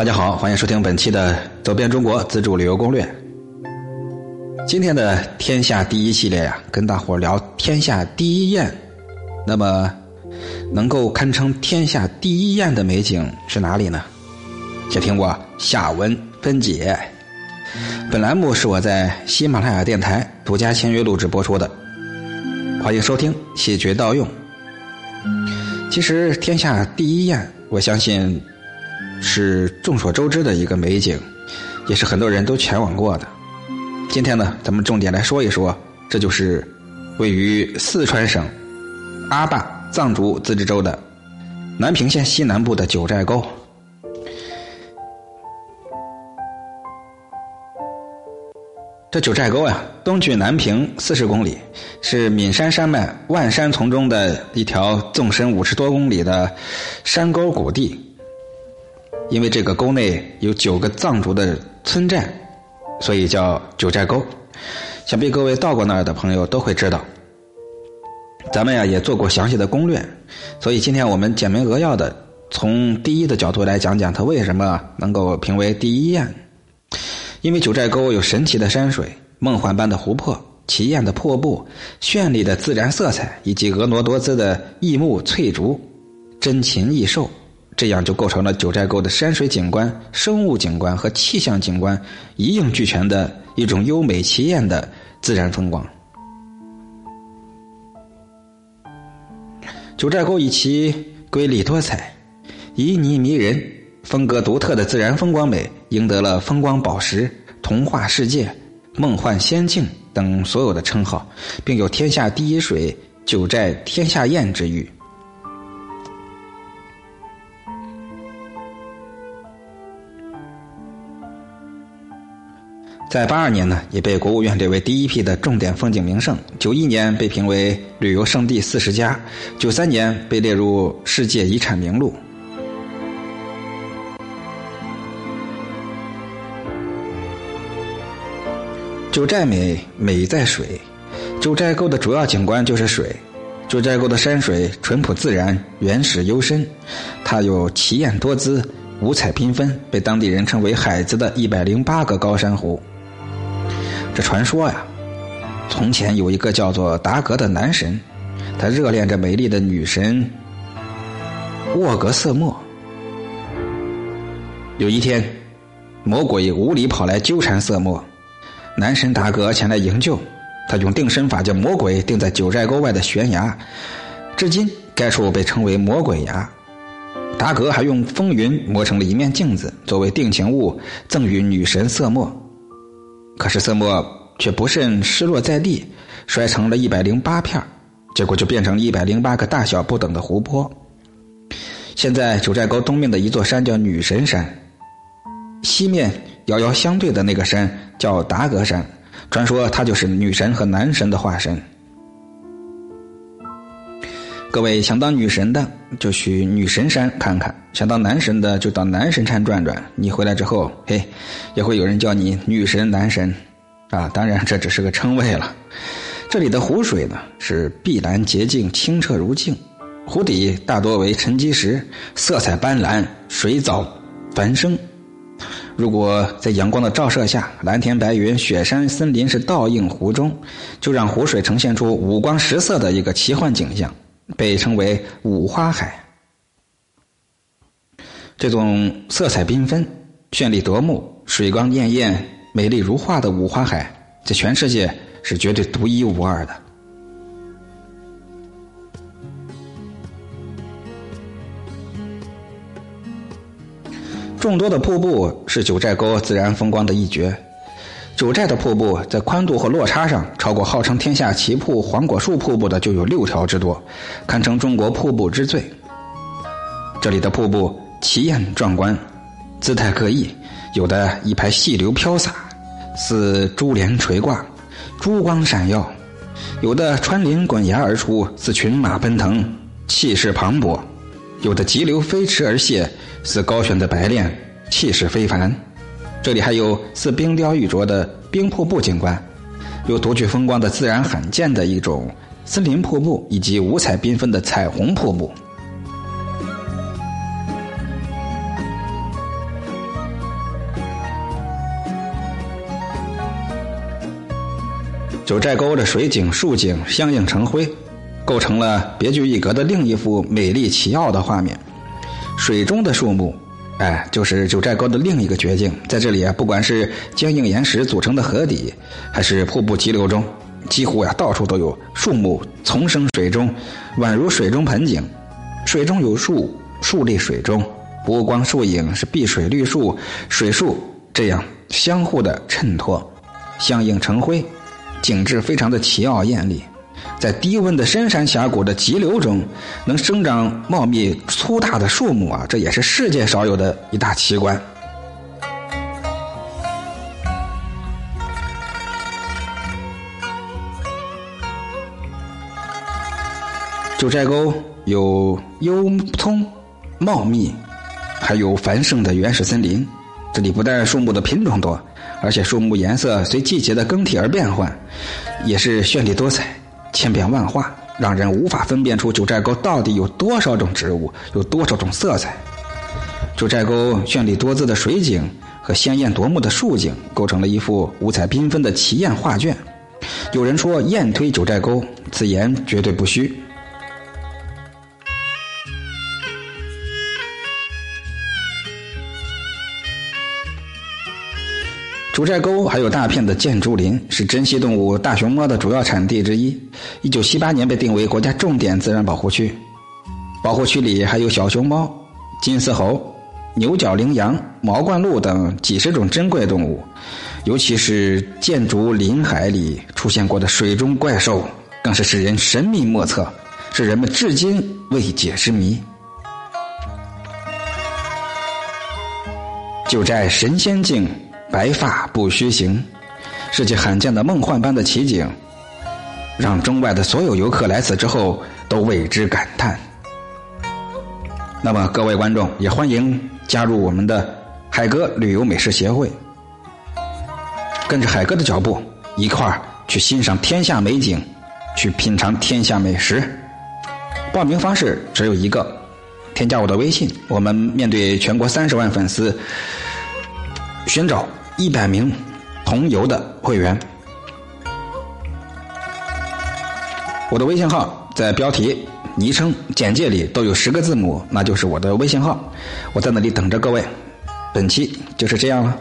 大家好，欢迎收听本期的《走遍中国自助旅游攻略》。今天的天下第一系列呀，跟大伙聊天下第一宴。那么，能够堪称天下第一宴的美景是哪里呢？且听我下文分解。本栏目是我在喜马拉雅电台独家签约录制播出的，欢迎收听，谢绝盗用。其实，天下第一宴，我相信是众所周知的一个美景，也是很多人都前往过的。今天呢，咱们重点来说一说，这就是位于四川省阿坝藏族自治州的南平县西南部的九寨沟。这九寨沟呀，东距南平四十公里，是岷山山脉万山丛中的一条纵深五十多公里的山沟谷地。因为这个沟内有九个藏族的村寨，所以叫九寨沟。想必各位到过那儿的朋友都会知道。咱们呀也做过详细的攻略，所以今天我们简明扼要的从第一的角度来讲讲它为什么能够评为第一雁。因为九寨沟有神奇的山水、梦幻般的湖泊、奇艳的瀑布、绚丽的自然色彩，以及婀娜多姿的异木翠竹、珍禽异兽，这样就构成了九寨沟的山水景观、生物景观和气象景观一应俱全的一种优美奇艳的自然风光。九寨沟以其瑰丽多彩、旖旎迷人。风格独特的自然风光美，赢得了“风光宝石”“童话世界”“梦幻仙境”等所有的称号，并有“天下第一水”“九寨天下雁”之誉。在八二年呢，也被国务院列为第一批的重点风景名胜；九一年被评为旅游胜地四十家；九三年被列入世界遗产名录。九寨美美在水，九寨沟的主要景观就是水。九寨沟的山水淳朴自然、原始幽深，它有奇艳多姿、五彩缤纷，被当地人称为“海子”的一百零八个高山湖。这传说呀，从前有一个叫做达格的男神，他热恋着美丽的女神沃格瑟莫。有一天，魔鬼无理跑来纠缠瑟莫。男神达格前来营救，他用定身法将魔鬼定在九寨沟外的悬崖，至今该处被称为魔鬼崖。达格还用风云磨成了一面镜子，作为定情物赠予女神色墨。可是色墨却不慎失落在地，摔成了一百零八片结果就变成了一百零八个大小不等的湖泊。现在九寨沟东面的一座山叫女神山，西面。遥遥相对的那个山叫达格山，传说它就是女神和男神的化身。各位想当女神的就去女神山看看，想当男神的就到男神山转转。你回来之后，嘿，也会有人叫你女神男神，啊，当然这只是个称谓了。这里的湖水呢是碧蓝洁净、清澈如镜，湖底大多为沉积石，色彩斑斓，水藻繁生。如果在阳光的照射下，蓝天白云、雪山、森林是倒映湖中，就让湖水呈现出五光十色的一个奇幻景象，被称为五花海。这种色彩缤纷、绚丽夺目、水光潋滟、美丽如画的五花海，在全世界是绝对独一无二的。众多的瀑布是九寨沟自然风光的一绝。九寨的瀑布在宽度和落差上，超过号称天下奇瀑黄果树瀑布的就有六条之多，堪称中国瀑布之最。这里的瀑布奇艳壮观，姿态各异，有的一排细流飘洒，似珠帘垂挂，珠光闪耀；有的穿林滚崖而出，似群马奔腾，气势磅礴；有的急流飞驰而泻。似高悬的白练，气势非凡。这里还有似冰雕玉琢的冰瀑布景观有独具风光的自然罕见的一种森林瀑布以及五彩缤纷的彩虹瀑布。九寨沟的水景树景相映成辉构成了别具一格的另一幅美丽奇奥的画面。水中的树木哎，就是九寨沟的另一个绝境。在这里啊，不管是坚硬岩石组成的河底，还是瀑布急流中，几乎呀到处都有树木丛生水中，宛如水中盆景。水中有树，树立水中，波光树影是碧水绿树、水树这样相互的衬托，相映成辉，景致非常的奇奥艳丽。在低温的深山峡谷的急流中，能生长茂密粗大的树木啊，这也是世界少有的一大奇观。九寨沟有幽葱、茂密，还有繁盛的原始森林。这里不但树木的品种多，而且树木颜色随季节的更替而变换，也是绚丽多彩。千变万化，让人无法分辨出九寨沟到底有多少种植物，有多少种色彩。九寨沟绚丽多姿的水景和鲜艳夺目的树景，构成了一幅五彩缤纷的奇艳画卷。有人说“燕推九寨沟”，此言绝对不虚。九寨沟还有大片的箭竹林，是珍稀动物大熊猫的主要产地之一。一九七八年被定为国家重点自然保护区。保护区里还有小熊猫、金丝猴、牛角羚羊、毛冠鹿等几十种珍贵动物。尤其是箭竹林海里出现过的水中怪兽，更是使人神秘莫测，是人们至今未解之谜。九寨神仙境。白发不虚行，世界罕见的梦幻般的奇景，让中外的所有游客来此之后都为之感叹。那么各位观众也欢迎加入我们的海哥旅游美食协会，跟着海哥的脚步一块儿去欣赏天下美景，去品尝天下美食。报名方式只有一个，添加我的微信。我们面对全国三十万粉丝，寻找。一百名同游的会员，我的微信号在标题、昵称、简介里都有十个字母，那就是我的微信号。我在那里等着各位。本期就是这样了。